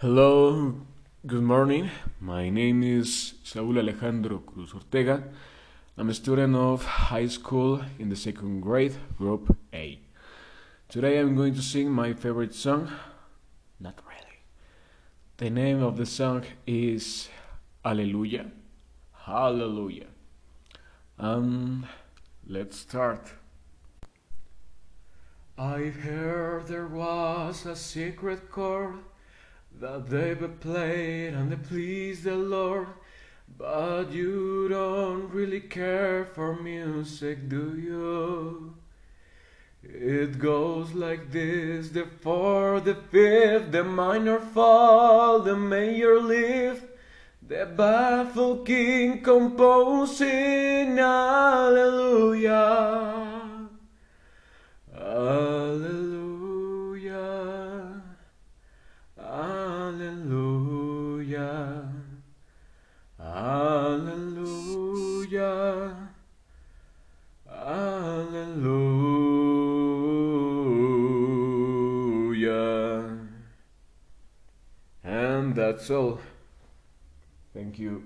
Hello, good morning. My name is Saúl Alejandro Cruz Ortega. I'm a student of high school in the second grade, group A. Today I'm going to sing my favorite song. Not really. The name of the song is Alleluia. Hallelujah. Um, let's start. I've heard there was a secret chord that David played and it pleased the Lord. But you don't really care for music, do you? It goes like this the fourth, the fifth, the minor fall, the major lift, the baffled king composing Hallelujah. And that's all. Thank you.